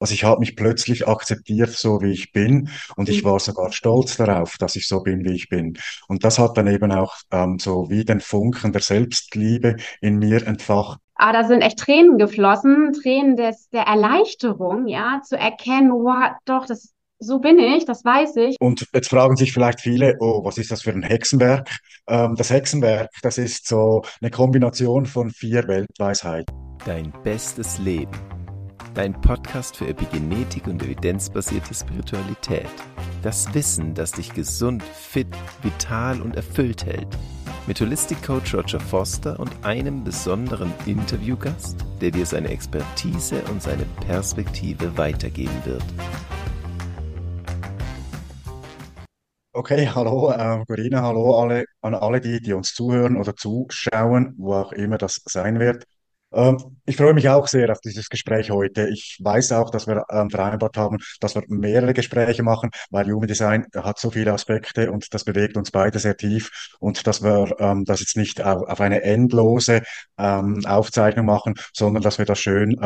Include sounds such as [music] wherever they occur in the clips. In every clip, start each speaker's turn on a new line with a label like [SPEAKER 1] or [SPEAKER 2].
[SPEAKER 1] Also ich habe mich plötzlich akzeptiert, so wie ich bin, und ich war sogar stolz darauf, dass ich so bin, wie ich bin. Und das hat dann eben auch ähm, so wie den Funken der Selbstliebe in mir entfacht.
[SPEAKER 2] Aber da sind echt Tränen geflossen, Tränen des, der Erleichterung, ja, zu erkennen, wow, doch, das, so bin ich, das weiß ich.
[SPEAKER 1] Und jetzt fragen sich vielleicht viele, oh, was ist das für ein Hexenwerk? Ähm, das Hexenwerk, das ist so eine Kombination von vier Weltweisheiten.
[SPEAKER 3] Dein bestes Leben. Dein Podcast für Epigenetik und evidenzbasierte Spiritualität. Das Wissen, das dich gesund, fit, vital und erfüllt hält. Mit Holistic Coach Roger Foster und einem besonderen Interviewgast, der dir seine Expertise und seine Perspektive weitergeben wird.
[SPEAKER 1] Okay, hallo, äh, Corinna, hallo alle, an alle die, die uns zuhören oder zuschauen, wo auch immer das sein wird. Ähm, ich freue mich auch sehr auf dieses Gespräch heute. Ich weiß auch, dass wir ähm, vereinbart haben, dass wir mehrere Gespräche machen, weil Human Design hat so viele Aspekte und das bewegt uns beide sehr tief und dass wir ähm, das jetzt nicht auf, eine endlose Aufzeichnung machen, sondern dass wir das schön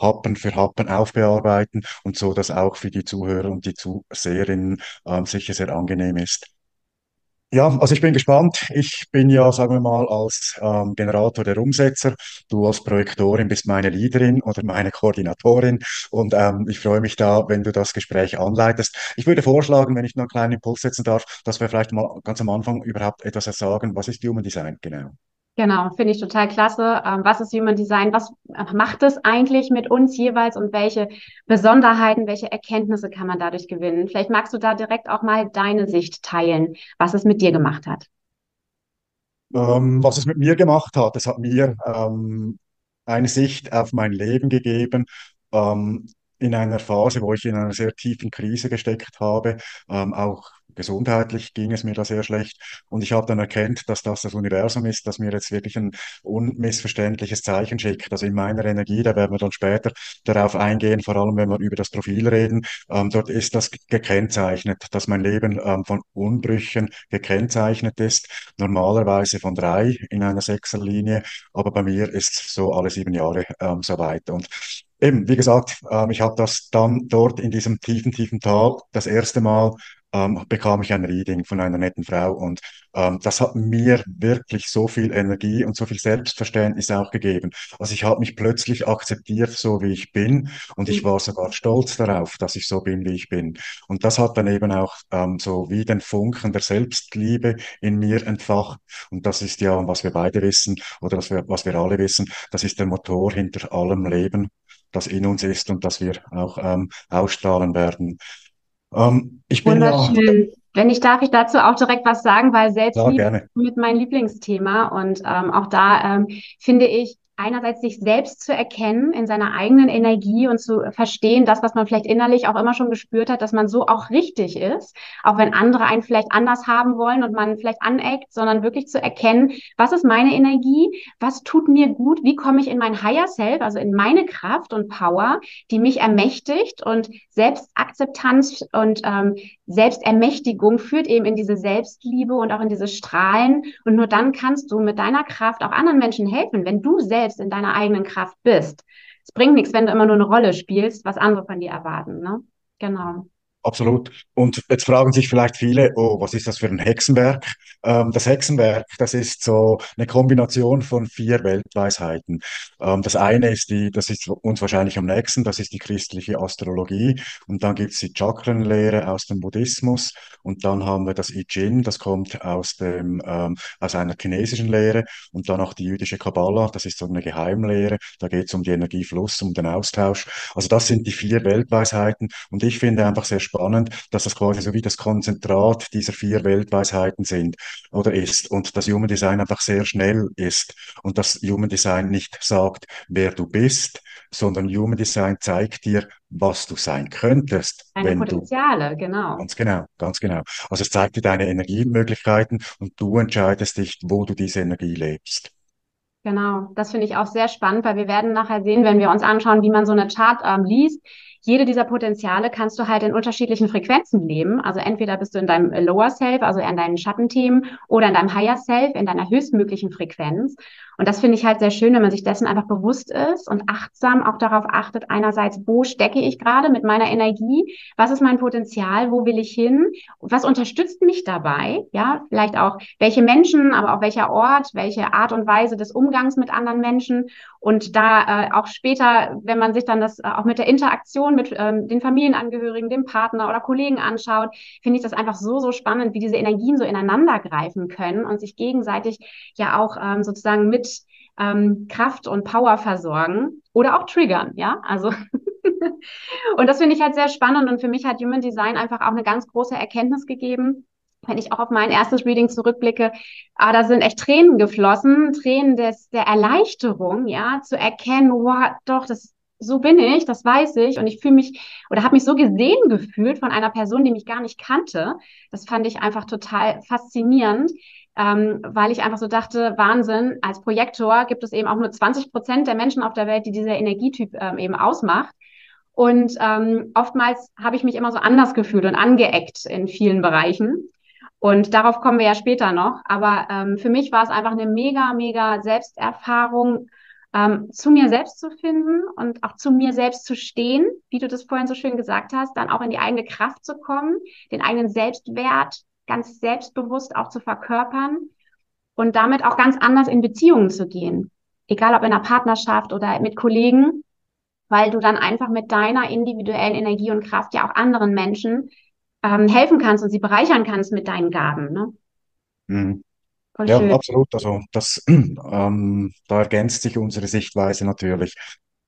[SPEAKER 1] Happen für Happen aufbearbeiten und so, dass auch für die Zuhörer und die Zuseherinnen sicher sehr angenehm ist. Ja, also ich bin gespannt. Ich bin ja, sagen wir mal, als ähm, Generator der Umsetzer. Du als Projektorin bist meine Leaderin oder meine Koordinatorin. Und ähm, ich freue mich da, wenn du das Gespräch anleitest. Ich würde vorschlagen, wenn ich noch einen kleinen Impuls setzen darf, dass wir vielleicht mal ganz am Anfang überhaupt etwas sagen. Was ist Human Design genau?
[SPEAKER 2] Genau, finde ich total klasse. Ähm, was ist Human Design? Was macht es eigentlich mit uns jeweils und welche Besonderheiten, welche Erkenntnisse kann man dadurch gewinnen? Vielleicht magst du da direkt auch mal deine Sicht teilen, was es mit dir gemacht hat.
[SPEAKER 1] Ähm, was es mit mir gemacht hat, es hat mir ähm, eine Sicht auf mein Leben gegeben, ähm, in einer Phase, wo ich in einer sehr tiefen Krise gesteckt habe, ähm, auch gesundheitlich ging es mir da sehr schlecht. Und ich habe dann erkannt, dass das das Universum ist, das mir jetzt wirklich ein unmissverständliches Zeichen schickt. Also in meiner Energie, da werden wir dann später darauf eingehen, vor allem wenn wir über das Profil reden. Ähm, dort ist das gekennzeichnet, dass mein Leben ähm, von Unbrüchen gekennzeichnet ist. Normalerweise von drei in einer Sechserlinie, aber bei mir ist so alle sieben Jahre ähm, so weit. Und Eben, wie gesagt, ähm, ich habe das dann dort in diesem tiefen, tiefen Tal das erste Mal ähm, bekam ich ein Reading von einer netten Frau und ähm, das hat mir wirklich so viel Energie und so viel Selbstverständnis auch gegeben. Also ich habe mich plötzlich akzeptiert, so wie ich bin und ich war sogar stolz darauf, dass ich so bin, wie ich bin. Und das hat dann eben auch ähm, so wie den Funken der Selbstliebe in mir entfacht. Und das ist ja, was wir beide wissen oder was wir, was wir alle wissen, das ist der Motor hinter allem Leben das in uns ist und das wir auch ähm, ausstrahlen werden.
[SPEAKER 2] Ähm, ich bin Wunderschön. Ja, Wenn ich darf, ich dazu auch direkt was sagen, weil Selbstliebe ja, mit meinem Lieblingsthema und ähm, auch da ähm, finde ich, einerseits sich selbst zu erkennen in seiner eigenen Energie und zu verstehen, das, was man vielleicht innerlich auch immer schon gespürt hat, dass man so auch richtig ist, auch wenn andere einen vielleicht anders haben wollen und man vielleicht aneckt, sondern wirklich zu erkennen, was ist meine Energie, was tut mir gut, wie komme ich in mein Higher Self, also in meine Kraft und Power, die mich ermächtigt und Selbstakzeptanz und ähm, Selbstermächtigung führt eben in diese Selbstliebe und auch in diese Strahlen und nur dann kannst du mit deiner Kraft auch anderen Menschen helfen, wenn du selbst in deiner eigenen Kraft bist. Es bringt nichts, wenn du immer nur eine Rolle spielst, was andere von dir erwarten. Ne? Genau.
[SPEAKER 1] Absolut. Und jetzt fragen sich vielleicht viele, oh, was ist das für ein Hexenwerk? Ähm, das Hexenwerk, das ist so eine Kombination von vier Weltweisheiten. Ähm, das eine ist die, das ist uns wahrscheinlich am nächsten, das ist die christliche Astrologie. Und dann gibt's die Chakrenlehre aus dem Buddhismus. Und dann haben wir das I Ching, das kommt aus dem, ähm, aus einer chinesischen Lehre. Und dann auch die jüdische Kabbala, das ist so eine Geheimlehre. Da geht's um die Energiefluss, um den Austausch. Also das sind die vier Weltweisheiten. Und ich finde einfach sehr spannend, dass das quasi so wie das Konzentrat dieser vier Weltweisheiten sind oder ist und das Human Design einfach sehr schnell ist und das Human Design nicht sagt, wer du bist, sondern Human Design zeigt dir, was du sein könntest,
[SPEAKER 2] Deine wenn Potenziale, du, genau.
[SPEAKER 1] Ganz genau, ganz genau. Also es zeigt dir deine Energiemöglichkeiten und du entscheidest dich, wo du diese Energie lebst.
[SPEAKER 2] Genau, das finde ich auch sehr spannend, weil wir werden nachher sehen, wenn wir uns anschauen, wie man so eine Chart ähm, liest, jede dieser Potenziale kannst du halt in unterschiedlichen Frequenzen leben. Also entweder bist du in deinem Lower Self, also in deinen Schattenthemen, oder in deinem Higher Self, in deiner höchstmöglichen Frequenz. Und das finde ich halt sehr schön, wenn man sich dessen einfach bewusst ist und achtsam auch darauf achtet, einerseits, wo stecke ich gerade mit meiner Energie? Was ist mein Potenzial? Wo will ich hin? Was unterstützt mich dabei? Ja, vielleicht auch, welche Menschen, aber auch welcher Ort, welche Art und Weise des Umgangs mit anderen Menschen. Und da äh, auch später, wenn man sich dann das äh, auch mit der Interaktion mit ähm, den Familienangehörigen, dem Partner oder Kollegen anschaut, finde ich das einfach so, so spannend, wie diese Energien so ineinander greifen können und sich gegenseitig ja auch ähm, sozusagen mit ähm, Kraft und Power versorgen oder auch triggern, ja, also. [laughs] Und das finde ich halt sehr spannend und für mich hat Human Design einfach auch eine ganz große Erkenntnis gegeben, wenn ich auch auf mein erstes Reading zurückblicke, ah, da sind echt Tränen geflossen, Tränen des, der Erleichterung, ja, zu erkennen, wow, doch, das, so bin ich, das weiß ich und ich fühle mich oder habe mich so gesehen gefühlt von einer Person, die mich gar nicht kannte. Das fand ich einfach total faszinierend, ähm, weil ich einfach so dachte, Wahnsinn, als Projektor gibt es eben auch nur 20 Prozent der Menschen auf der Welt, die dieser Energietyp ähm, eben ausmacht. Und ähm, oftmals habe ich mich immer so anders gefühlt und angeeckt in vielen Bereichen. Und darauf kommen wir ja später noch. Aber ähm, für mich war es einfach eine mega, mega Selbsterfahrung, ähm, zu mir selbst zu finden und auch zu mir selbst zu stehen, wie du das vorhin so schön gesagt hast, dann auch in die eigene Kraft zu kommen, den eigenen Selbstwert ganz selbstbewusst auch zu verkörpern und damit auch ganz anders in Beziehungen zu gehen. Egal ob in einer Partnerschaft oder mit Kollegen, weil du dann einfach mit deiner individuellen Energie und Kraft ja auch anderen Menschen ähm, helfen kannst und sie bereichern kannst mit deinen Gaben. Ne?
[SPEAKER 1] Mhm. Ja, schön. absolut. Also das, [clears throat] ähm, da ergänzt sich unsere Sichtweise natürlich.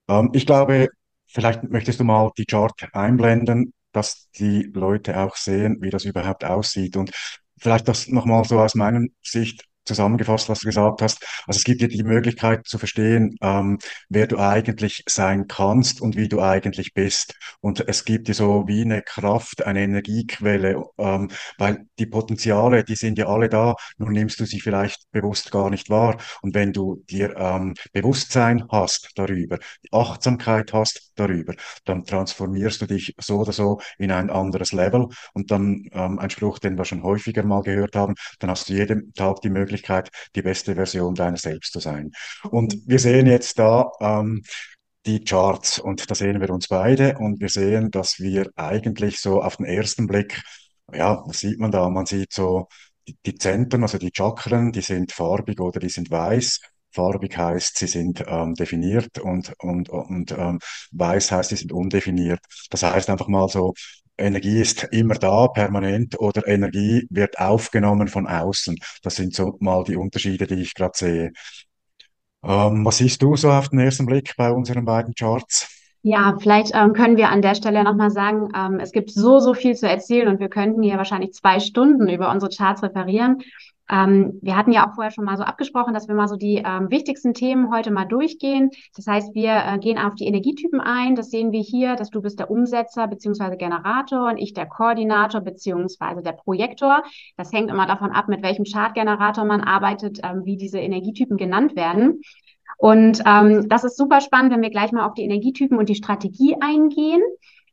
[SPEAKER 1] Ähm, ich glaube, vielleicht möchtest du mal die Chart einblenden dass die Leute auch sehen, wie das überhaupt aussieht. Und vielleicht das nochmal so aus meiner Sicht zusammengefasst, was du gesagt hast. Also es gibt dir die Möglichkeit zu verstehen, ähm, wer du eigentlich sein kannst und wie du eigentlich bist. Und es gibt dir so wie eine Kraft, eine Energiequelle, ähm, weil die Potenziale, die sind ja alle da, nur nimmst du sie vielleicht bewusst gar nicht wahr. Und wenn du dir ähm, Bewusstsein hast darüber, die Achtsamkeit hast darüber, dann transformierst du dich so oder so in ein anderes Level. Und dann ähm, ein Spruch, den wir schon häufiger mal gehört haben, dann hast du jeden Tag die Möglichkeit, Möglichkeit, die beste Version deiner selbst zu sein. Und wir sehen jetzt da ähm, die Charts und da sehen wir uns beide und wir sehen, dass wir eigentlich so auf den ersten Blick, ja, was sieht man da? Man sieht so die, die Zentren, also die Chakren, die sind farbig oder die sind weiß. Farbig heißt, sie sind ähm, definiert und, und, und ähm, weiß heißt, sie sind undefiniert. Das heißt einfach mal so, Energie ist immer da, permanent, oder Energie wird aufgenommen von außen. Das sind so mal die Unterschiede, die ich gerade sehe. Ähm, was siehst du so auf den ersten Blick bei unseren beiden Charts?
[SPEAKER 2] Ja, vielleicht ähm, können wir an der Stelle nochmal sagen, ähm, es gibt so, so viel zu erzählen und wir könnten hier wahrscheinlich zwei Stunden über unsere Charts referieren. Ähm, wir hatten ja auch vorher schon mal so abgesprochen, dass wir mal so die ähm, wichtigsten Themen heute mal durchgehen. Das heißt, wir äh, gehen auf die Energietypen ein. Das sehen wir hier, dass du bist der Umsetzer beziehungsweise Generator und ich der Koordinator beziehungsweise der Projektor. Das hängt immer davon ab, mit welchem Chartgenerator man arbeitet, ähm, wie diese Energietypen genannt werden. Und ähm, das ist super spannend, wenn wir gleich mal auf die Energietypen und die Strategie eingehen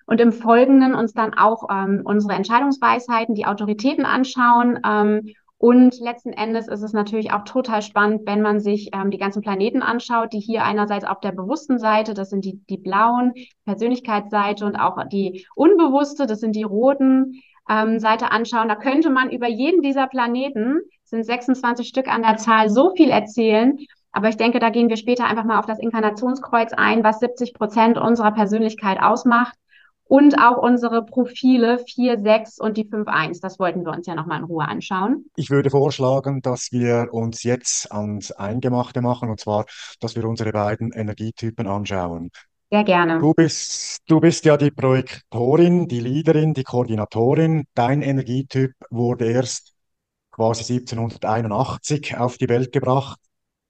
[SPEAKER 2] und im Folgenden uns dann auch ähm, unsere Entscheidungsweisheiten, die Autoritäten anschauen ähm, und letzten Endes ist es natürlich auch total spannend, wenn man sich ähm, die ganzen Planeten anschaut, die hier einerseits auf der bewussten Seite, das sind die, die blauen, Persönlichkeitsseite und auch die unbewusste, das sind die roten ähm, Seite anschauen. Da könnte man über jeden dieser Planeten, sind 26 Stück an der Zahl, so viel erzählen. Aber ich denke, da gehen wir später einfach mal auf das Inkarnationskreuz ein, was 70 Prozent unserer Persönlichkeit ausmacht und auch unsere Profile 4, 6 und die 5, 1. Das wollten wir uns ja nochmal in Ruhe anschauen.
[SPEAKER 1] Ich würde vorschlagen, dass wir uns jetzt ans Eingemachte machen und zwar, dass wir unsere beiden Energietypen anschauen.
[SPEAKER 2] Sehr gerne.
[SPEAKER 1] Du bist, du bist ja die Projektorin, die Leaderin, die Koordinatorin. Dein Energietyp wurde erst quasi 1781 auf die Welt gebracht.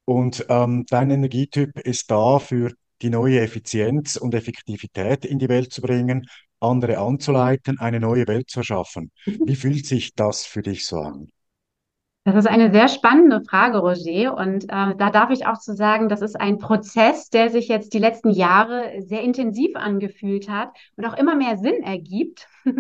[SPEAKER 1] Und ähm, dein Energietyp ist da für die neue Effizienz und Effektivität in die Welt zu bringen, andere anzuleiten, eine neue Welt zu erschaffen. Wie fühlt sich das für dich so an?
[SPEAKER 2] Das ist eine sehr spannende Frage, Roger. Und äh, da darf ich auch zu sagen, das ist ein Prozess, der sich jetzt die letzten Jahre sehr intensiv angefühlt hat und auch immer mehr Sinn ergibt. [laughs]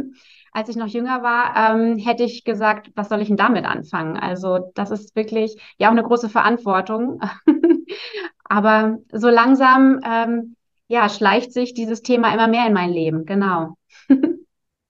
[SPEAKER 2] Als ich noch jünger war, ähm, hätte ich gesagt, was soll ich denn damit anfangen? Also das ist wirklich ja auch eine große Verantwortung. [laughs] Aber so langsam ähm, ja, schleicht sich dieses Thema immer mehr in mein Leben. Genau. [laughs]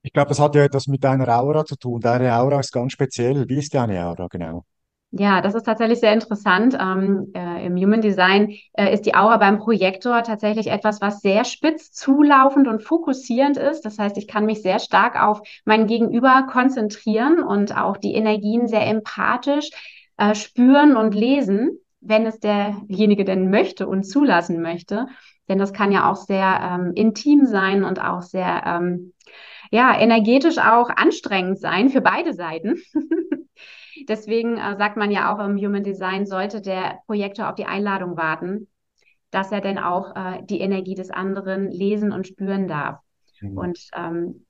[SPEAKER 1] Ich glaube, das hat ja etwas mit deiner Aura zu tun. Deine Aura ist ganz speziell. Wie ist deine Aura genau?
[SPEAKER 2] Ja, das ist tatsächlich sehr interessant. Ähm, äh, Im Human Design äh, ist die Aura beim Projektor tatsächlich etwas, was sehr spitz zulaufend und fokussierend ist. Das heißt, ich kann mich sehr stark auf mein Gegenüber konzentrieren und auch die Energien sehr empathisch äh, spüren und lesen, wenn es derjenige denn möchte und zulassen möchte. Denn das kann ja auch sehr ähm, intim sein und auch sehr ähm, ja, energetisch auch anstrengend sein für beide Seiten. [laughs] Deswegen äh, sagt man ja auch im Human Design, sollte der Projektor auf die Einladung warten, dass er denn auch äh, die Energie des anderen lesen und spüren darf. Mhm. Und
[SPEAKER 1] ähm,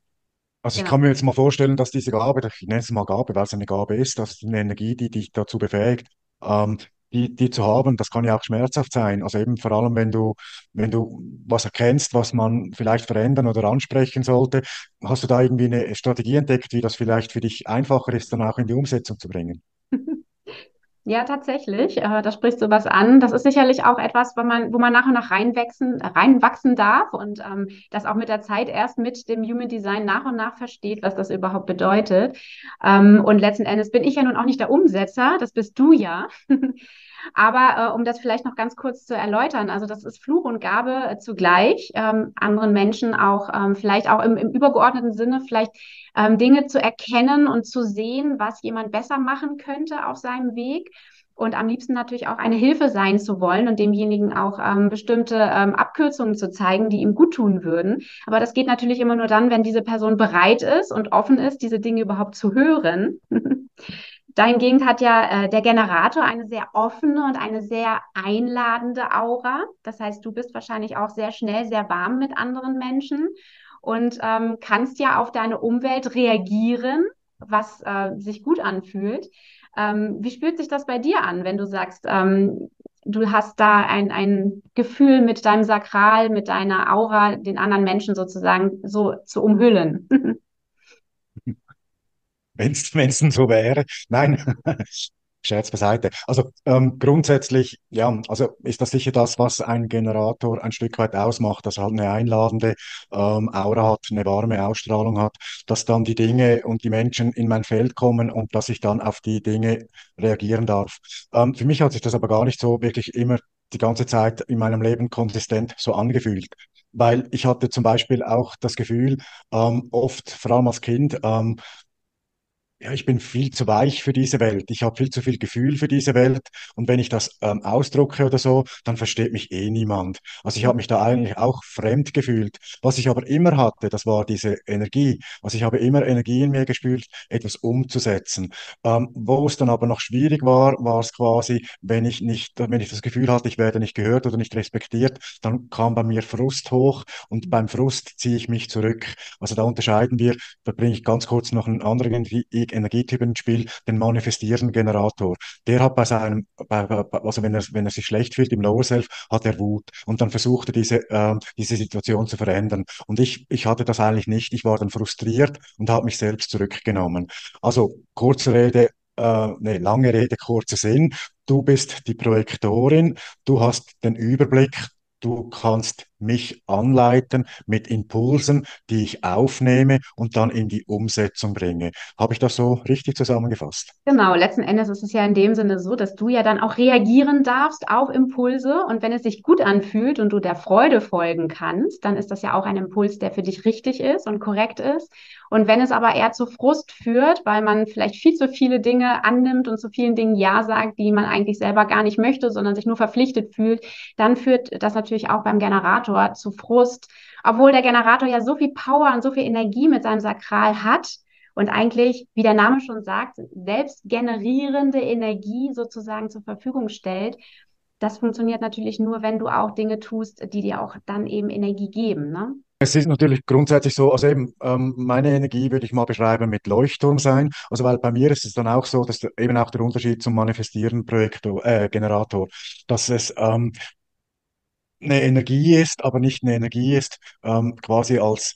[SPEAKER 1] also ich genau. kann mir jetzt mal vorstellen, dass diese Gabe, ich nenne es mal Gabe, weil es eine Gabe ist, dass eine Energie, die dich dazu befähigt, ähm, die, die zu haben, das kann ja auch schmerzhaft sein. Also eben vor allem, wenn du, wenn du was erkennst, was man vielleicht verändern oder ansprechen sollte, hast du da irgendwie eine Strategie entdeckt, wie das vielleicht für dich einfacher ist, dann auch in die Umsetzung zu bringen?
[SPEAKER 2] Ja, tatsächlich. Äh, da sprichst du was an. Das ist sicherlich auch etwas, wo man, wo man nach und nach reinwachsen, reinwachsen darf und ähm, das auch mit der Zeit erst mit dem Human Design nach und nach versteht, was das überhaupt bedeutet. Ähm, und letzten Endes bin ich ja nun auch nicht der Umsetzer, das bist du ja. [laughs] Aber äh, um das vielleicht noch ganz kurz zu erläutern, also das ist Fluch und Gabe äh, zugleich, ähm, anderen Menschen auch ähm, vielleicht auch im, im übergeordneten Sinne vielleicht ähm, Dinge zu erkennen und zu sehen, was jemand besser machen könnte auf seinem Weg und am liebsten natürlich auch eine Hilfe sein zu wollen und demjenigen auch ähm, bestimmte ähm, Abkürzungen zu zeigen, die ihm gut tun würden. Aber das geht natürlich immer nur dann, wenn diese Person bereit ist und offen ist, diese Dinge überhaupt zu hören. [laughs] Dahingehend hat ja äh, der Generator eine sehr offene und eine sehr einladende Aura. Das heißt, du bist wahrscheinlich auch sehr schnell sehr warm mit anderen Menschen und ähm, kannst ja auf deine Umwelt reagieren, was äh, sich gut anfühlt. Ähm, wie spürt sich das bei dir an, wenn du sagst, ähm, du hast da ein, ein Gefühl mit deinem Sakral, mit deiner Aura, den anderen Menschen sozusagen so zu umhüllen? [laughs]
[SPEAKER 1] wenn es denn so wäre. Nein, [laughs] Scherz beiseite. Also ähm, grundsätzlich, ja, also ist das sicher das, was ein Generator ein Stück weit ausmacht, dass er halt eine einladende ähm, Aura hat, eine warme Ausstrahlung hat, dass dann die Dinge und die Menschen in mein Feld kommen und dass ich dann auf die Dinge reagieren darf. Ähm, für mich hat sich das aber gar nicht so wirklich immer die ganze Zeit in meinem Leben konsistent so angefühlt. Weil ich hatte zum Beispiel auch das Gefühl, ähm, oft, vor allem als Kind, ähm, ja, ich bin viel zu weich für diese Welt. Ich habe viel zu viel Gefühl für diese Welt. Und wenn ich das ähm, ausdrucke oder so, dann versteht mich eh niemand. Also ich habe mich da eigentlich auch fremd gefühlt. Was ich aber immer hatte, das war diese Energie. Also ich habe immer Energie in mir gespült, etwas umzusetzen. Ähm, wo es dann aber noch schwierig war, war es quasi, wenn ich nicht, wenn ich das Gefühl hatte, ich werde nicht gehört oder nicht respektiert, dann kam bei mir Frust hoch und beim Frust ziehe ich mich zurück. Also da unterscheiden wir, da bringe ich ganz kurz noch einen anderen Energietypen ins Spiel, den manifestierenden Generator. Der hat bei seinem, bei, also wenn er, wenn er sich schlecht fühlt im Lower Self, hat er Wut und dann versucht er diese, äh, diese Situation zu verändern. Und ich, ich hatte das eigentlich nicht. Ich war dann frustriert und habe mich selbst zurückgenommen. Also kurze Rede, äh, nee, lange Rede, kurzer Sinn. Du bist die Projektorin, du hast den Überblick, du kannst mich anleiten mit Impulsen, die ich aufnehme und dann in die Umsetzung bringe. Habe ich das so richtig zusammengefasst?
[SPEAKER 2] Genau, letzten Endes ist es ja in dem Sinne so, dass du ja dann auch reagieren darfst auf Impulse und wenn es sich gut anfühlt und du der Freude folgen kannst, dann ist das ja auch ein Impuls, der für dich richtig ist und korrekt ist. Und wenn es aber eher zu Frust führt, weil man vielleicht viel zu viele Dinge annimmt und zu vielen Dingen Ja sagt, die man eigentlich selber gar nicht möchte, sondern sich nur verpflichtet fühlt, dann führt das natürlich auch beim Generator zu Frust, obwohl der Generator ja so viel Power und so viel Energie mit seinem Sakral hat und eigentlich, wie der Name schon sagt, selbst generierende Energie sozusagen zur Verfügung stellt. Das funktioniert natürlich nur, wenn du auch Dinge tust, die dir auch dann eben Energie geben. Ne?
[SPEAKER 1] Es ist natürlich grundsätzlich so, also eben ähm, meine Energie würde ich mal beschreiben mit Leuchtturm sein. Also weil bei mir ist es dann auch so, dass eben auch der Unterschied zum Manifestieren Projektor, äh, Generator, dass es ähm, eine Energie ist, aber nicht eine Energie ist, ähm, quasi als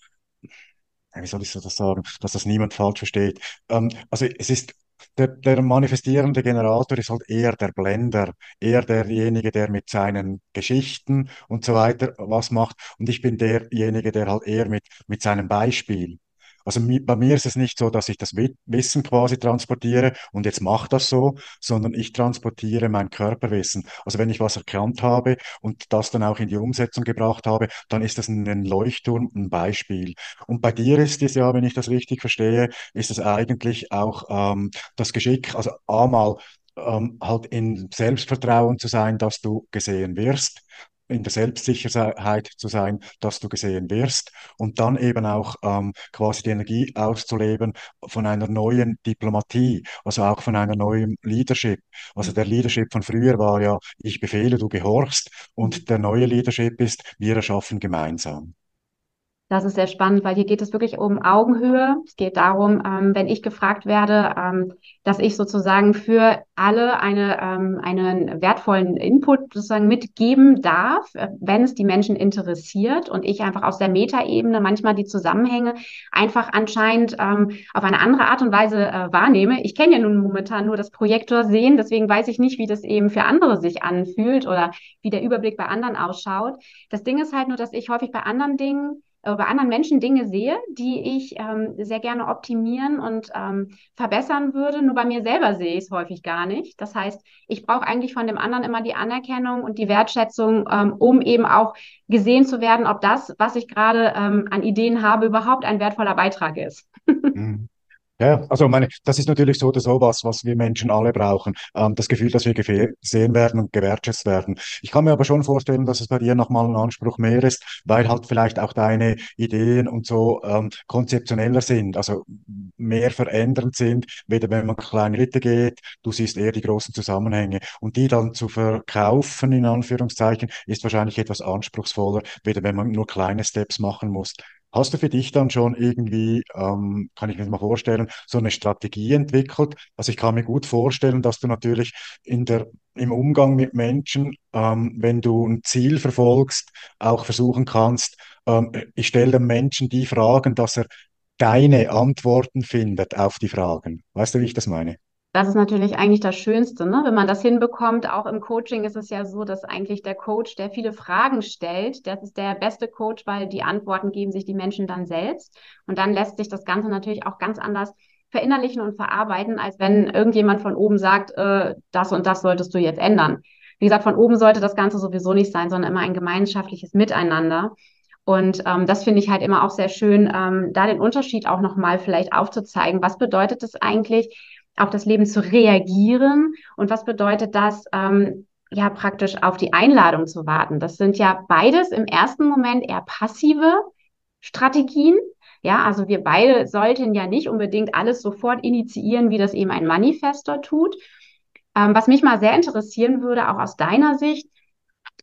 [SPEAKER 1] wie soll ich das sagen, dass das niemand falsch versteht. Ähm, also es ist der, der manifestierende Generator ist halt eher der Blender, eher derjenige, der mit seinen Geschichten und so weiter was macht. Und ich bin derjenige, der halt eher mit, mit seinem Beispiel also bei mir ist es nicht so, dass ich das Wi- Wissen quasi transportiere und jetzt mach das so, sondern ich transportiere mein Körperwissen. Also wenn ich was erkannt habe und das dann auch in die Umsetzung gebracht habe, dann ist das ein Leuchtturm, ein Beispiel. Und bei dir ist es ja, wenn ich das richtig verstehe, ist es eigentlich auch ähm, das Geschick, also einmal ähm, halt in Selbstvertrauen zu sein, dass du gesehen wirst in der Selbstsicherheit zu sein, dass du gesehen wirst und dann eben auch ähm, quasi die Energie auszuleben von einer neuen Diplomatie, also auch von einer neuen Leadership. Also der Leadership von früher war ja, ich befehle, du gehorchst und der neue Leadership ist, wir erschaffen gemeinsam.
[SPEAKER 2] Das ist sehr spannend, weil hier geht es wirklich um Augenhöhe. Es geht darum, ähm, wenn ich gefragt werde, ähm, dass ich sozusagen für alle eine, ähm, einen wertvollen Input sozusagen mitgeben darf, äh, wenn es die Menschen interessiert und ich einfach aus der Metaebene manchmal die Zusammenhänge einfach anscheinend ähm, auf eine andere Art und Weise äh, wahrnehme. Ich kenne ja nun momentan nur das Projektor sehen, deswegen weiß ich nicht, wie das eben für andere sich anfühlt oder wie der Überblick bei anderen ausschaut. Das Ding ist halt nur, dass ich häufig bei anderen Dingen äh, bei anderen Menschen Dinge sehe, die ich ähm, sehr gerne optimieren und ähm, verbessern würde. Nur bei mir selber sehe ich es häufig gar nicht. Das heißt, ich brauche eigentlich von dem anderen immer die Anerkennung und die Wertschätzung, ähm, um eben auch gesehen zu werden, ob das, was ich gerade ähm, an Ideen habe, überhaupt ein wertvoller Beitrag ist.
[SPEAKER 1] Mhm. Ja, also meine, das ist natürlich so oder so was, was wir Menschen alle brauchen. Ähm, das Gefühl, dass wir gesehen werden und gewertschätzt werden. Ich kann mir aber schon vorstellen, dass es bei dir nochmal ein Anspruch mehr ist, weil halt vielleicht auch deine Ideen und so ähm, konzeptioneller sind, also mehr verändernd sind, weder wenn man kleine Schritte geht, du siehst eher die großen Zusammenhänge. Und die dann zu verkaufen, in Anführungszeichen, ist wahrscheinlich etwas anspruchsvoller, weder wenn man nur kleine Steps machen muss. Hast du für dich dann schon irgendwie, ähm, kann ich mir mal vorstellen, so eine Strategie entwickelt? Also ich kann mir gut vorstellen, dass du natürlich in der, im Umgang mit Menschen, ähm, wenn du ein Ziel verfolgst, auch versuchen kannst, ähm, ich stelle dem Menschen die Fragen, dass er deine Antworten findet auf die Fragen. Weißt du, wie ich das meine?
[SPEAKER 2] Das ist natürlich eigentlich das Schönste, ne? Wenn man das hinbekommt, auch im Coaching ist es ja so, dass eigentlich der Coach, der viele Fragen stellt, das ist der beste Coach, weil die Antworten geben sich die Menschen dann selbst. Und dann lässt sich das Ganze natürlich auch ganz anders verinnerlichen und verarbeiten, als wenn irgendjemand von oben sagt, äh, das und das solltest du jetzt ändern. Wie gesagt, von oben sollte das Ganze sowieso nicht sein, sondern immer ein gemeinschaftliches Miteinander. Und ähm, das finde ich halt immer auch sehr schön, ähm, da den Unterschied auch nochmal vielleicht aufzuzeigen. Was bedeutet es eigentlich, auf das Leben zu reagieren und was bedeutet das, ähm, ja, praktisch auf die Einladung zu warten. Das sind ja beides im ersten Moment eher passive Strategien. Ja, also wir beide sollten ja nicht unbedingt alles sofort initiieren, wie das eben ein Manifestor tut. Ähm, was mich mal sehr interessieren würde, auch aus deiner Sicht,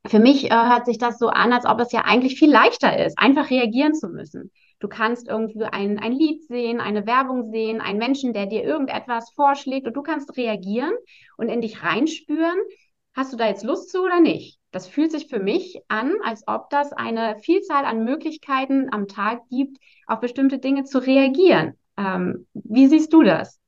[SPEAKER 2] für mich äh, hört sich das so an, als ob es ja eigentlich viel leichter ist, einfach reagieren zu müssen. Du kannst irgendwie ein, ein Lied sehen, eine Werbung sehen, einen Menschen, der dir irgendetwas vorschlägt und du kannst reagieren und in dich reinspüren. Hast du da jetzt Lust zu oder nicht? Das fühlt sich für mich an, als ob das eine Vielzahl an Möglichkeiten am Tag gibt, auf bestimmte Dinge zu reagieren. Ähm, wie siehst du das?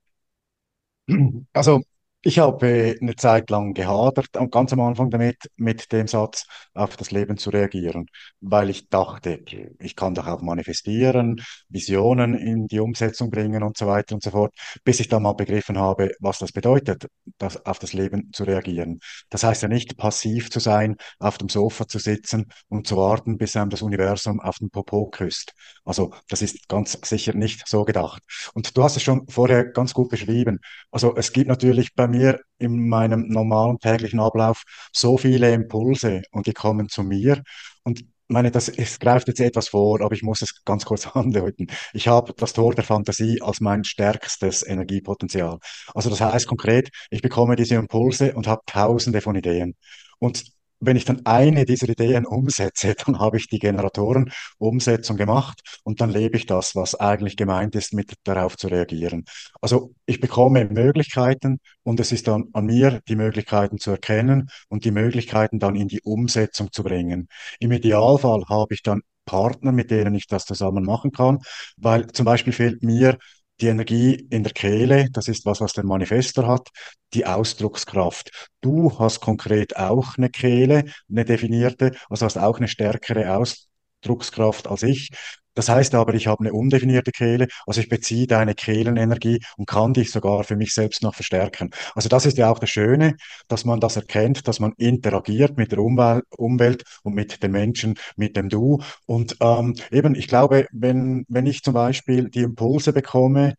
[SPEAKER 1] Also ich habe eine Zeit lang gehadert, ganz am Anfang damit, mit dem Satz, auf das Leben zu reagieren, weil ich dachte, ich kann doch auch manifestieren, Visionen in die Umsetzung bringen und so weiter und so fort, bis ich dann mal begriffen habe, was das bedeutet, das, auf das Leben zu reagieren. Das heißt ja nicht passiv zu sein, auf dem Sofa zu sitzen und zu warten, bis einem das Universum auf den Popo küsst. Also das ist ganz sicher nicht so gedacht. Und du hast es schon vorher ganz gut beschrieben. Also es gibt natürlich bei mir in meinem normalen täglichen Ablauf so viele Impulse und die kommen zu mir. Und meine, das es greift jetzt etwas vor, aber ich muss es ganz kurz [laughs] andeuten. Ich habe das Tor der Fantasie als mein stärkstes Energiepotenzial. Also das heißt konkret, ich bekomme diese Impulse und habe tausende von Ideen. Und wenn ich dann eine dieser Ideen umsetze, [laughs] dann habe ich die Generatorenumsetzung gemacht und dann lebe ich das, was eigentlich gemeint ist, mit darauf zu reagieren. Also ich bekomme Möglichkeiten und es ist dann an mir, die Möglichkeiten zu erkennen und die Möglichkeiten dann in die Umsetzung zu bringen. Im Idealfall habe ich dann Partner, mit denen ich das zusammen machen kann, weil zum Beispiel fehlt mir die Energie in der Kehle, das ist was, was der Manifestor hat, die Ausdruckskraft. Du hast konkret auch eine Kehle, eine definierte, also hast auch eine stärkere Ausdruckskraft als ich. Das heißt aber, ich habe eine undefinierte Kehle, also ich beziehe deine Kehlenenergie und kann dich sogar für mich selbst noch verstärken. Also das ist ja auch das Schöne, dass man das erkennt, dass man interagiert mit der Umwelt, Umwelt und mit den Menschen, mit dem Du. Und ähm, eben, ich glaube, wenn, wenn ich zum Beispiel die Impulse bekomme,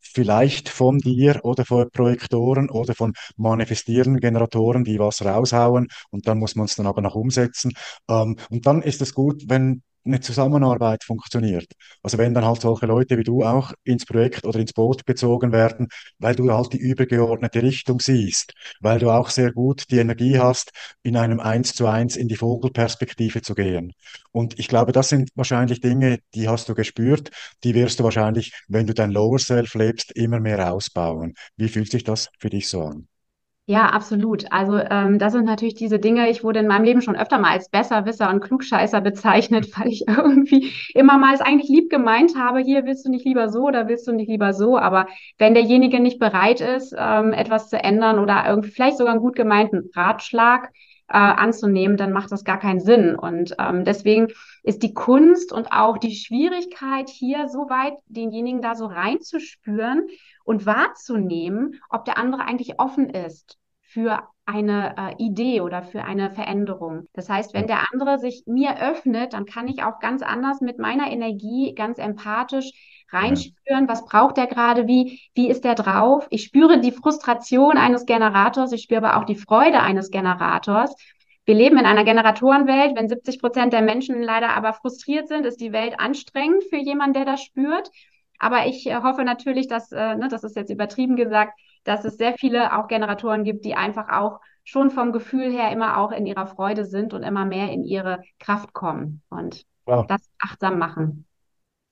[SPEAKER 1] vielleicht von dir oder von Projektoren oder von manifestierenden Generatoren, die was raushauen und dann muss man es dann aber noch umsetzen. Ähm, und dann ist es gut, wenn eine Zusammenarbeit funktioniert. Also wenn dann halt solche Leute wie du auch ins Projekt oder ins Boot gezogen werden, weil du halt die übergeordnete Richtung siehst, weil du auch sehr gut die Energie hast, in einem Eins zu eins in die Vogelperspektive zu gehen. Und ich glaube, das sind wahrscheinlich Dinge, die hast du gespürt, die wirst du wahrscheinlich, wenn du dein Lower Self lebst, immer mehr ausbauen. Wie fühlt sich das für dich so an?
[SPEAKER 2] Ja, absolut. Also ähm, das sind natürlich diese Dinge, ich wurde in meinem Leben schon öfter mal als Besserwisser und Klugscheißer [laughs] bezeichnet, weil ich irgendwie immer mal es eigentlich lieb gemeint habe, hier willst du nicht lieber so oder willst du nicht lieber so. Aber wenn derjenige nicht bereit ist, ähm, etwas zu ändern oder irgendwie vielleicht sogar einen gut gemeinten Ratschlag äh, anzunehmen, dann macht das gar keinen Sinn. Und ähm, deswegen ist die Kunst und auch die Schwierigkeit hier so weit, denjenigen da so reinzuspüren und wahrzunehmen, ob der andere eigentlich offen ist für eine äh, Idee oder für eine Veränderung. Das heißt, wenn der andere sich mir öffnet, dann kann ich auch ganz anders mit meiner Energie, ganz empathisch reinspüren, was braucht der gerade, wie, wie ist der drauf. Ich spüre die Frustration eines Generators, ich spüre aber auch die Freude eines Generators. Wir leben in einer Generatorenwelt. Wenn 70 Prozent der Menschen leider aber frustriert sind, ist die Welt anstrengend für jemanden, der das spürt. Aber ich äh, hoffe natürlich, dass, äh, ne, das ist jetzt übertrieben gesagt, dass es sehr viele auch Generatoren gibt, die einfach auch schon vom Gefühl her immer auch in ihrer Freude sind und immer mehr in ihre Kraft kommen und wow. das achtsam machen.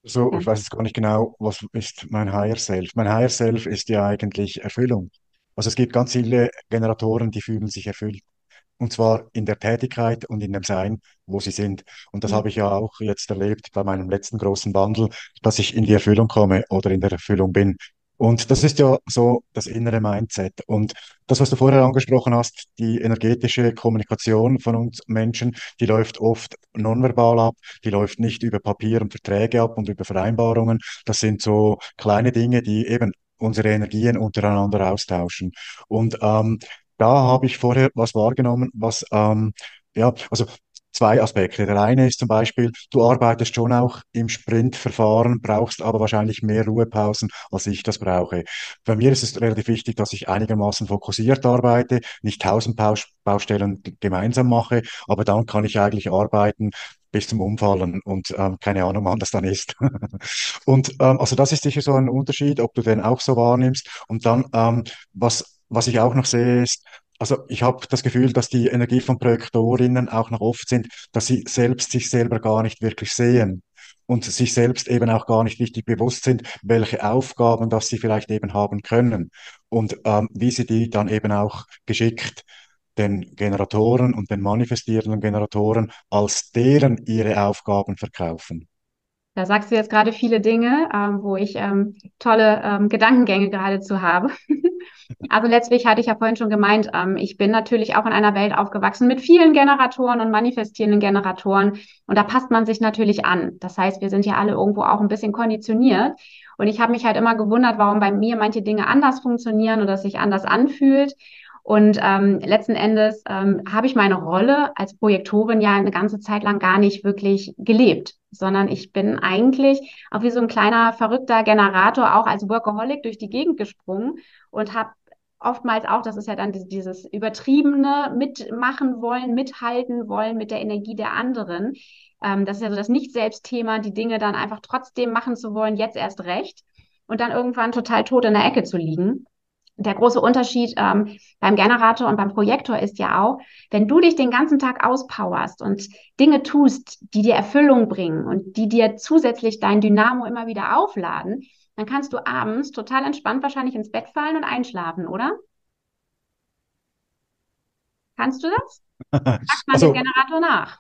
[SPEAKER 1] So, ja. ich weiß jetzt gar nicht genau, was ist mein Higher Self. Mein Higher Self ist ja eigentlich Erfüllung. Also es gibt ganz viele Generatoren, die fühlen sich erfüllt. Und zwar in der Tätigkeit und in dem Sein, wo sie sind. Und das mhm. habe ich ja auch jetzt erlebt bei meinem letzten großen Wandel, dass ich in die Erfüllung komme oder in der Erfüllung bin. Und das ist ja so das innere Mindset. Und das, was du vorher angesprochen hast, die energetische Kommunikation von uns Menschen, die läuft oft nonverbal ab, die läuft nicht über Papier und Verträge ab und über Vereinbarungen. Das sind so kleine Dinge, die eben unsere Energien untereinander austauschen. Und ähm, da habe ich vorher was wahrgenommen, was, ähm, ja, also zwei Aspekte. Der eine ist zum Beispiel, du arbeitest schon auch im Sprintverfahren, brauchst aber wahrscheinlich mehr Ruhepausen, als ich das brauche. Bei mir ist es relativ wichtig, dass ich einigermaßen fokussiert arbeite, nicht tausend Baustellen gemeinsam mache, aber dann kann ich eigentlich arbeiten, bis zum Umfallen und ähm, keine Ahnung, wann das dann ist. [laughs] und ähm, also das ist sicher so ein Unterschied, ob du den auch so wahrnimmst. Und dann, ähm, was was ich auch noch sehe, ist, also ich habe das Gefühl, dass die Energie von Projektorinnen auch noch oft sind, dass sie selbst sich selber gar nicht wirklich sehen und sich selbst eben auch gar nicht richtig bewusst sind, welche Aufgaben das sie vielleicht eben haben können und ähm, wie sie die dann eben auch geschickt den Generatoren und den manifestierenden Generatoren als deren ihre Aufgaben verkaufen.
[SPEAKER 2] Da sagst du jetzt gerade viele Dinge, ähm, wo ich ähm, tolle ähm, Gedankengänge geradezu habe. [laughs] also letztlich hatte ich ja vorhin schon gemeint, ähm, ich bin natürlich auch in einer Welt aufgewachsen mit vielen Generatoren und manifestierenden Generatoren. Und da passt man sich natürlich an. Das heißt, wir sind ja alle irgendwo auch ein bisschen konditioniert. Und ich habe mich halt immer gewundert, warum bei mir manche Dinge anders funktionieren oder sich anders anfühlt. Und ähm, letzten Endes ähm, habe ich meine Rolle als Projektorin ja eine ganze Zeit lang gar nicht wirklich gelebt, sondern ich bin eigentlich auch wie so ein kleiner verrückter Generator auch als Workaholic durch die Gegend gesprungen und habe oftmals auch, das ist ja dann dieses übertriebene mitmachen wollen, mithalten wollen mit der Energie der anderen. Ähm, das ist ja so das Nicht-Selbst-Thema, die Dinge dann einfach trotzdem machen zu wollen, jetzt erst recht und dann irgendwann total tot in der Ecke zu liegen. Der große Unterschied ähm, beim Generator und beim Projektor ist ja auch, wenn du dich den ganzen Tag auspowerst und Dinge tust, die dir Erfüllung bringen und die dir zusätzlich dein Dynamo immer wieder aufladen, dann kannst du abends total entspannt wahrscheinlich ins Bett fallen und einschlafen, oder? Kannst du das? [laughs] Frag mal also, den Generator nach.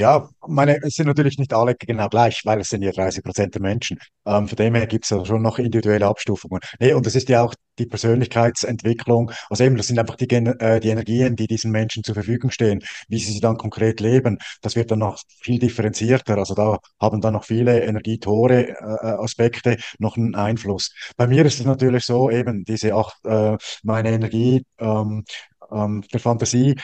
[SPEAKER 1] Ja, meine, es sind natürlich nicht alle genau gleich, weil es sind ja 30 Prozent der Menschen. Ähm, von dem her gibt es ja schon noch individuelle Abstufungen. Nee, und das ist ja auch die Persönlichkeitsentwicklung. Also eben, das sind einfach die, äh, die Energien, die diesen Menschen zur Verfügung stehen, wie sie sie dann konkret leben. Das wird dann noch viel differenzierter. Also da haben dann noch viele Energietore, äh, äh Aspekte noch einen Einfluss. Bei mir ist es natürlich so, eben diese acht, äh, meine Energie, ähm, ähm, der Fantasie,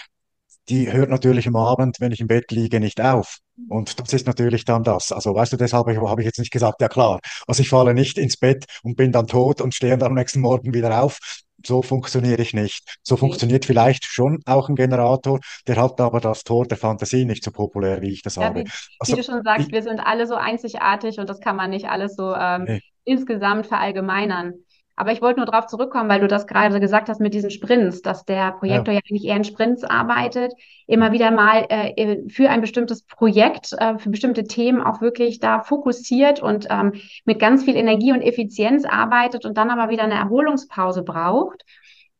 [SPEAKER 1] die hört natürlich am Abend, wenn ich im Bett liege, nicht auf. Und das ist natürlich dann das. Also weißt du, deshalb habe ich jetzt nicht gesagt, ja klar. Also ich falle nicht ins Bett und bin dann tot und stehe dann am nächsten Morgen wieder auf. So funktioniere ich nicht. So funktioniert vielleicht schon auch ein Generator, der hat aber das Tor der Fantasie nicht so populär, wie ich das ja, habe.
[SPEAKER 2] Wie, also, wie du schon sagst, ich, wir sind alle so einzigartig und das kann man nicht alles so ähm, nee. insgesamt verallgemeinern. Aber ich wollte nur darauf zurückkommen, weil du das gerade gesagt hast mit diesen Sprints, dass der Projektor ja, ja eigentlich eher in Sprints arbeitet, immer wieder mal äh, für ein bestimmtes Projekt, äh, für bestimmte Themen auch wirklich da fokussiert und ähm, mit ganz viel Energie und Effizienz arbeitet und dann aber wieder eine Erholungspause braucht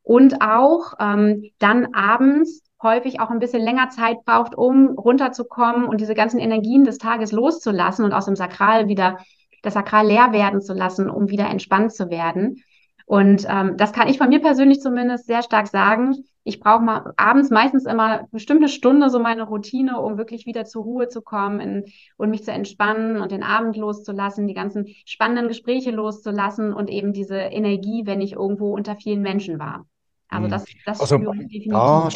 [SPEAKER 2] und auch ähm, dann abends häufig auch ein bisschen länger Zeit braucht, um runterzukommen und diese ganzen Energien des Tages loszulassen und aus dem Sakral wieder das Sakral leer werden zu lassen, um wieder entspannt zu werden. Und ähm, das kann ich von mir persönlich zumindest sehr stark sagen. Ich brauche mal abends meistens immer eine Stunde so meine Routine, um wirklich wieder zur Ruhe zu kommen in, und mich zu entspannen und den Abend loszulassen, die ganzen spannenden Gespräche loszulassen und eben diese Energie, wenn ich irgendwo unter vielen Menschen war. Also mhm. das, das
[SPEAKER 1] also, spüre ich definitiv. Da,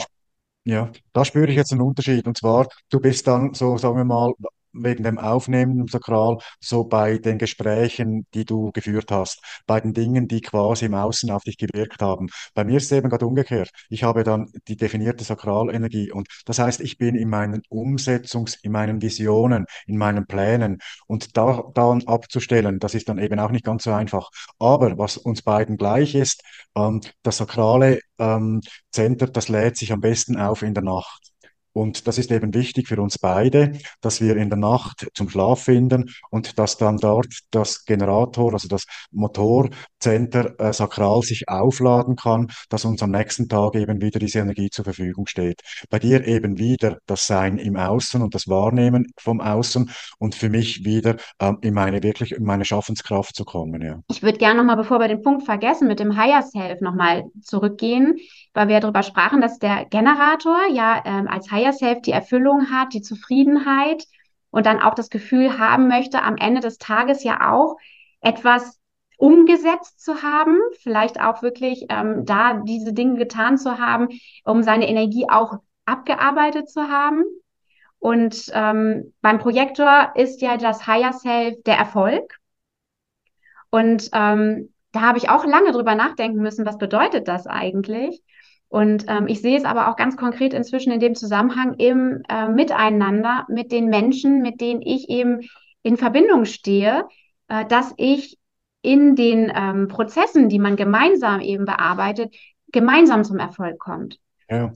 [SPEAKER 1] ja, da spüre ich jetzt einen Unterschied. Und zwar, du bist dann so, sagen wir mal, wegen dem Aufnehmen im Sakral, so bei den Gesprächen, die du geführt hast, bei den Dingen, die quasi im Außen auf dich gewirkt haben. Bei mir ist es eben gerade umgekehrt. Ich habe dann die definierte Sakralenergie und das heißt, ich bin in meinen Umsetzungs-, in meinen Visionen, in meinen Plänen und da dann abzustellen, das ist dann eben auch nicht ganz so einfach. Aber was uns beiden gleich ist, ähm, das sakrale ähm, Center, das lädt sich am besten auf in der Nacht. Und das ist eben wichtig für uns beide, dass wir in der Nacht zum Schlaf finden und dass dann dort das Generator, also das Motorcenter äh, sakral sich aufladen kann, dass uns am nächsten Tag eben wieder diese Energie zur Verfügung steht. Bei dir eben wieder das Sein im Außen und das Wahrnehmen vom Außen und für mich wieder ähm, in meine wirklich in meine Schaffenskraft zu kommen. Ja.
[SPEAKER 2] Ich würde gerne nochmal, bevor wir den Punkt vergessen, mit dem Higher Self nochmal zurückgehen, weil wir darüber sprachen, dass der Generator ja ähm, als Higher Self die Erfüllung hat, die Zufriedenheit und dann auch das Gefühl haben möchte, am Ende des Tages ja auch etwas umgesetzt zu haben, vielleicht auch wirklich ähm, da diese Dinge getan zu haben, um seine Energie auch abgearbeitet zu haben. Und ähm, beim Projektor ist ja das Higher Self der Erfolg. Und ähm, da habe ich auch lange drüber nachdenken müssen, was bedeutet das eigentlich? Und ähm, ich sehe es aber auch ganz konkret inzwischen in dem Zusammenhang im äh, Miteinander mit den Menschen, mit denen ich eben in Verbindung stehe, äh, dass ich in den ähm, Prozessen, die man gemeinsam eben bearbeitet, gemeinsam zum Erfolg kommt.
[SPEAKER 1] Ja.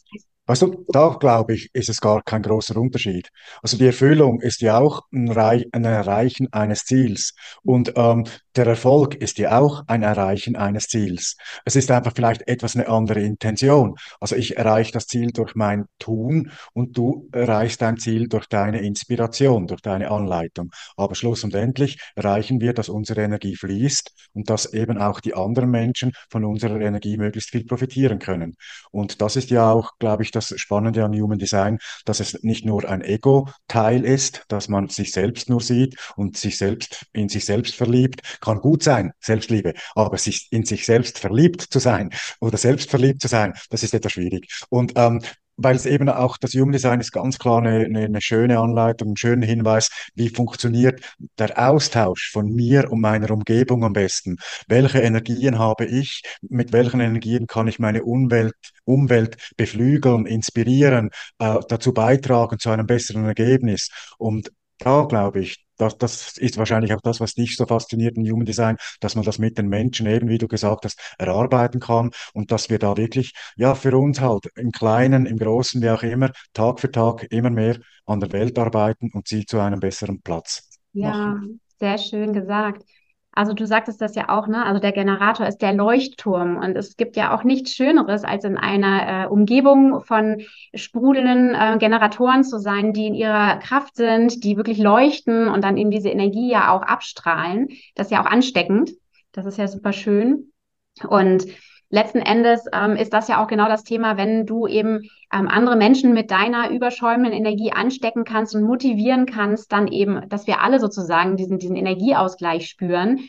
[SPEAKER 1] Weißt du, da glaube ich, ist es gar kein großer Unterschied. Also die Erfüllung ist ja auch ein, ein Erreichen eines Ziels. Und ähm, der Erfolg ist ja auch ein Erreichen eines Ziels. Es ist einfach vielleicht etwas eine andere Intention. Also ich erreiche das Ziel durch mein Tun und du erreichst dein Ziel durch deine Inspiration, durch deine Anleitung. Aber schlussendlich erreichen wir, dass unsere Energie fließt und dass eben auch die anderen Menschen von unserer Energie möglichst viel profitieren können. Und das ist ja auch, glaube ich, das Spannende an Human Design, dass es nicht nur ein Ego-Teil ist, dass man sich selbst nur sieht und sich selbst in sich selbst verliebt, kann gut sein, Selbstliebe, aber sich in sich selbst verliebt zu sein oder selbstverliebt zu sein, das ist etwas schwierig. Und ähm, weil es eben auch das Human Design ist ganz klar eine, eine, schöne Anleitung, ein schöner Hinweis, wie funktioniert der Austausch von mir und meiner Umgebung am besten. Welche Energien habe ich? Mit welchen Energien kann ich meine Umwelt, Umwelt beflügeln, inspirieren, äh, dazu beitragen zu einem besseren Ergebnis? Und da glaube ich, das, das ist wahrscheinlich auch das, was dich so fasziniert im Human Design, dass man das mit den Menschen eben, wie du gesagt hast, erarbeiten kann und dass wir da wirklich, ja, für uns halt im Kleinen, im Großen, wie auch immer, Tag für Tag immer mehr an der Welt arbeiten und sie zu einem besseren Platz
[SPEAKER 2] ja, machen. sehr schön gesagt. Also du sagtest das ja auch, ne? Also der Generator ist der Leuchtturm und es gibt ja auch nichts Schöneres, als in einer äh, Umgebung von sprudelnden äh, Generatoren zu sein, die in ihrer Kraft sind, die wirklich leuchten und dann eben diese Energie ja auch abstrahlen. Das ist ja auch ansteckend. Das ist ja super schön. Und letzten Endes ähm, ist das ja auch genau das Thema, wenn du eben ähm, andere Menschen mit deiner überschäumenden Energie anstecken kannst und motivieren kannst, dann eben, dass wir alle sozusagen diesen, diesen Energieausgleich spüren.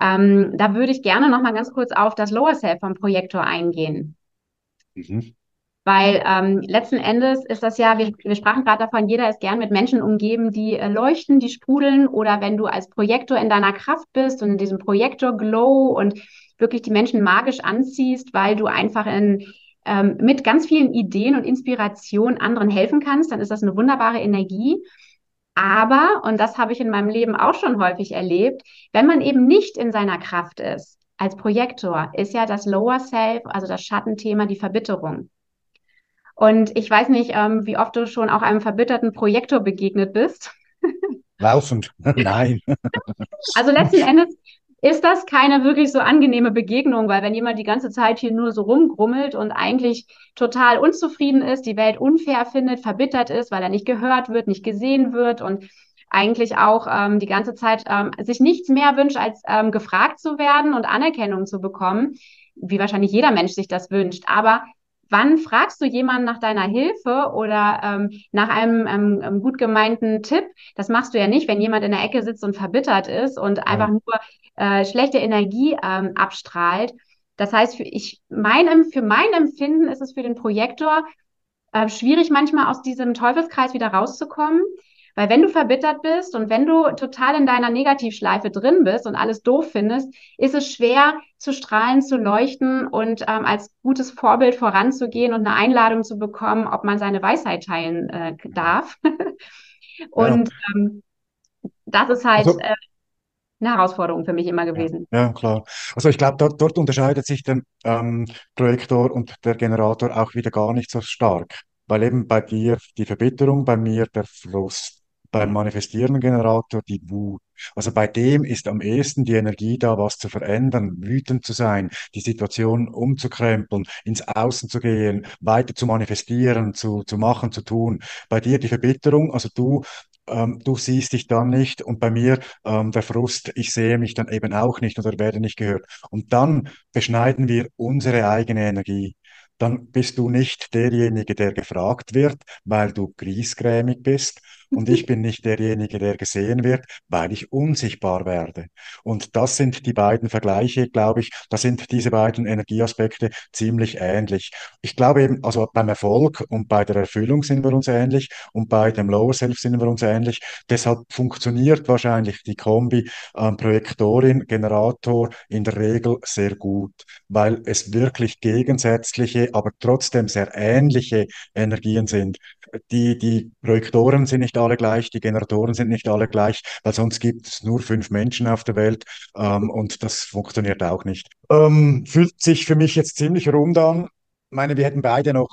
[SPEAKER 2] Ähm, da würde ich gerne noch mal ganz kurz auf das Lower Self vom Projektor eingehen. Mhm. Weil ähm, letzten Endes ist das ja, wir, wir sprachen gerade davon, jeder ist gern mit Menschen umgeben, die äh, leuchten, die sprudeln. Oder wenn du als Projektor in deiner Kraft bist und in diesem Projektor-Glow und wirklich die Menschen magisch anziehst, weil du einfach in, ähm, mit ganz vielen Ideen und Inspiration anderen helfen kannst, dann ist das eine wunderbare Energie. Aber, und das habe ich in meinem Leben auch schon häufig erlebt, wenn man eben nicht in seiner Kraft ist, als Projektor, ist ja das Lower Self, also das Schattenthema, die Verbitterung. Und ich weiß nicht, ähm, wie oft du schon auch einem verbitterten Projektor begegnet bist.
[SPEAKER 1] Laufend, [laughs] nein.
[SPEAKER 2] Also letzten Endes ist das keine wirklich so angenehme Begegnung, weil wenn jemand die ganze Zeit hier nur so rumgrummelt und eigentlich total unzufrieden ist, die Welt unfair findet, verbittert ist, weil er nicht gehört wird, nicht gesehen wird und eigentlich auch ähm, die ganze Zeit ähm, sich nichts mehr wünscht, als ähm, gefragt zu werden und Anerkennung zu bekommen, wie wahrscheinlich jeder Mensch sich das wünscht. Aber wann fragst du jemanden nach deiner Hilfe oder ähm, nach einem ähm, gut gemeinten Tipp? Das machst du ja nicht, wenn jemand in der Ecke sitzt und verbittert ist und ja. einfach nur äh, schlechte Energie ähm, abstrahlt. Das heißt, für, ich, mein, für mein Empfinden ist es für den Projektor äh, schwierig, manchmal aus diesem Teufelskreis wieder rauszukommen. Weil wenn du verbittert bist und wenn du total in deiner Negativschleife drin bist und alles doof findest, ist es schwer zu strahlen, zu leuchten und ähm, als gutes Vorbild voranzugehen und eine Einladung zu bekommen, ob man seine Weisheit teilen äh, darf. [laughs] und ja. ähm, das ist halt also, äh, eine Herausforderung für mich immer gewesen.
[SPEAKER 1] Ja, klar. Also ich glaube, dort, dort unterscheidet sich der ähm, Projektor und der Generator auch wieder gar nicht so stark. Weil eben bei dir die Verbitterung, bei mir der Frust beim manifestierenden Generator die Wut. Also bei dem ist am ehesten die Energie da, was zu verändern, wütend zu sein, die Situation umzukrempeln, ins Außen zu gehen, weiter zu manifestieren, zu, zu machen, zu tun. Bei dir die Verbitterung, also du ähm, du siehst dich dann nicht und bei mir ähm, der Frust, ich sehe mich dann eben auch nicht oder werde nicht gehört. Und dann beschneiden wir unsere eigene Energie dann bist du nicht derjenige, der gefragt wird, weil du griesgrämig bist. Und ich bin nicht derjenige, der gesehen wird, weil ich unsichtbar werde. Und das sind die beiden Vergleiche, glaube ich. Da sind diese beiden Energieaspekte ziemlich ähnlich. Ich glaube eben, also beim Erfolg und bei der Erfüllung sind wir uns ähnlich und bei dem Lower Self sind wir uns ähnlich. Deshalb funktioniert wahrscheinlich die Kombi äh, Projektorin, Generator in der Regel sehr gut, weil es wirklich gegensätzliche aber trotzdem sehr ähnliche Energien sind. Die, die Projektoren sind nicht alle gleich, die Generatoren sind nicht alle gleich, weil sonst gibt es nur fünf Menschen auf der Welt ähm, und das funktioniert auch nicht. Ähm, fühlt sich für mich jetzt ziemlich rund an. Ich meine, wir hätten beide noch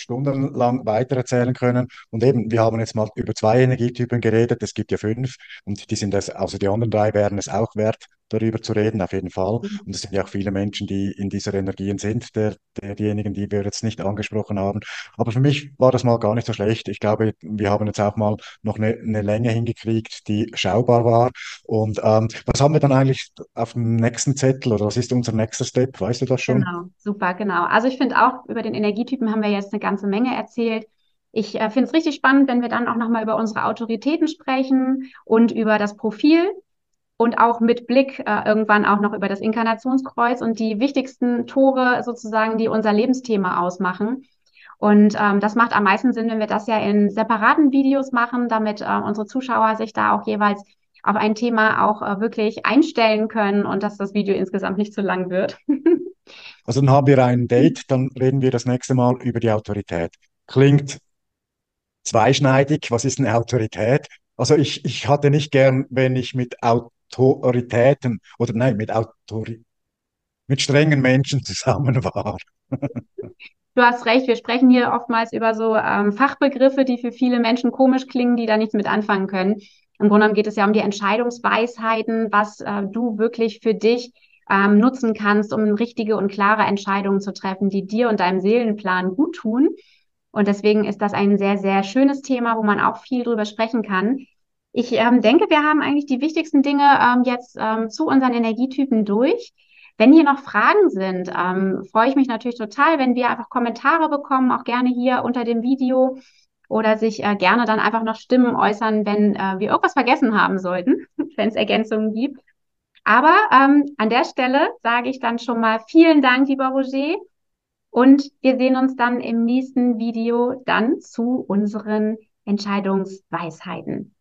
[SPEAKER 1] stundenlang weitererzählen können. Und eben, wir haben jetzt mal über zwei Energietypen geredet. Es gibt ja fünf und die sind das, also die anderen drei wären es auch wert, darüber zu reden, auf jeden Fall. Mhm. Und es sind ja auch viele Menschen, die in dieser Energien sind, der, derjenigen, die wir jetzt nicht angesprochen haben. Aber für mich war das mal gar nicht so schlecht. Ich glaube, wir haben jetzt auch mal noch eine, eine Länge hingekriegt, die schaubar war. Und ähm, was haben wir dann eigentlich auf dem nächsten Zettel oder was ist unser nächster Step? Weißt du das schon?
[SPEAKER 2] Genau, super, genau. Also ich finde auch, über den Energietypen haben wir jetzt eine ganze Menge erzählt. Ich äh, finde es richtig spannend, wenn wir dann auch nochmal über unsere Autoritäten sprechen und über das Profil und auch mit Blick äh, irgendwann auch noch über das Inkarnationskreuz und die wichtigsten Tore sozusagen, die unser Lebensthema ausmachen. Und ähm, das macht am meisten Sinn, wenn wir das ja in separaten Videos machen, damit äh, unsere Zuschauer sich da auch jeweils auf ein Thema auch äh, wirklich einstellen können und dass das Video insgesamt nicht zu lang wird. [laughs]
[SPEAKER 1] also dann haben wir ein Date, dann reden wir das nächste Mal über die Autorität. Klingt zweischneidig. Was ist eine Autorität? Also ich, ich hatte nicht gern, wenn ich mit Autoritäten oder nein, mit Autori mit strengen Menschen zusammen war.
[SPEAKER 2] Du hast recht, wir sprechen hier oftmals über so ähm, Fachbegriffe, die für viele Menschen komisch klingen, die da nichts mit anfangen können. Im Grunde genommen geht es ja um die Entscheidungsweisheiten, was äh, du wirklich für dich ähm, nutzen kannst, um richtige und klare Entscheidungen zu treffen, die dir und deinem Seelenplan gut tun. Und deswegen ist das ein sehr, sehr schönes Thema, wo man auch viel drüber sprechen kann. Ich ähm, denke, wir haben eigentlich die wichtigsten Dinge ähm, jetzt ähm, zu unseren Energietypen durch. Wenn hier noch Fragen sind, ähm, freue ich mich natürlich total, wenn wir einfach Kommentare bekommen, auch gerne hier unter dem Video oder sich äh, gerne dann einfach noch Stimmen äußern, wenn äh, wir irgendwas vergessen haben sollten, [laughs] wenn es Ergänzungen gibt. Aber ähm, an der Stelle sage ich dann schon mal vielen Dank, lieber Roger. Und wir sehen uns dann im nächsten Video dann zu unseren Entscheidungsweisheiten.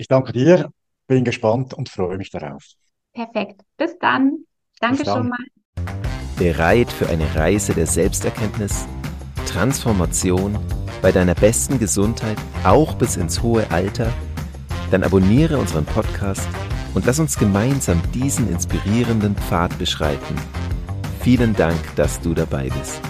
[SPEAKER 1] Ich danke dir, bin gespannt und freue mich darauf.
[SPEAKER 2] Perfekt. Bis dann. Danke schon mal.
[SPEAKER 3] Bereit für eine Reise der Selbsterkenntnis, Transformation bei deiner besten Gesundheit, auch bis ins hohe Alter? Dann abonniere unseren Podcast und lass uns gemeinsam diesen inspirierenden Pfad beschreiten. Vielen Dank, dass du dabei bist.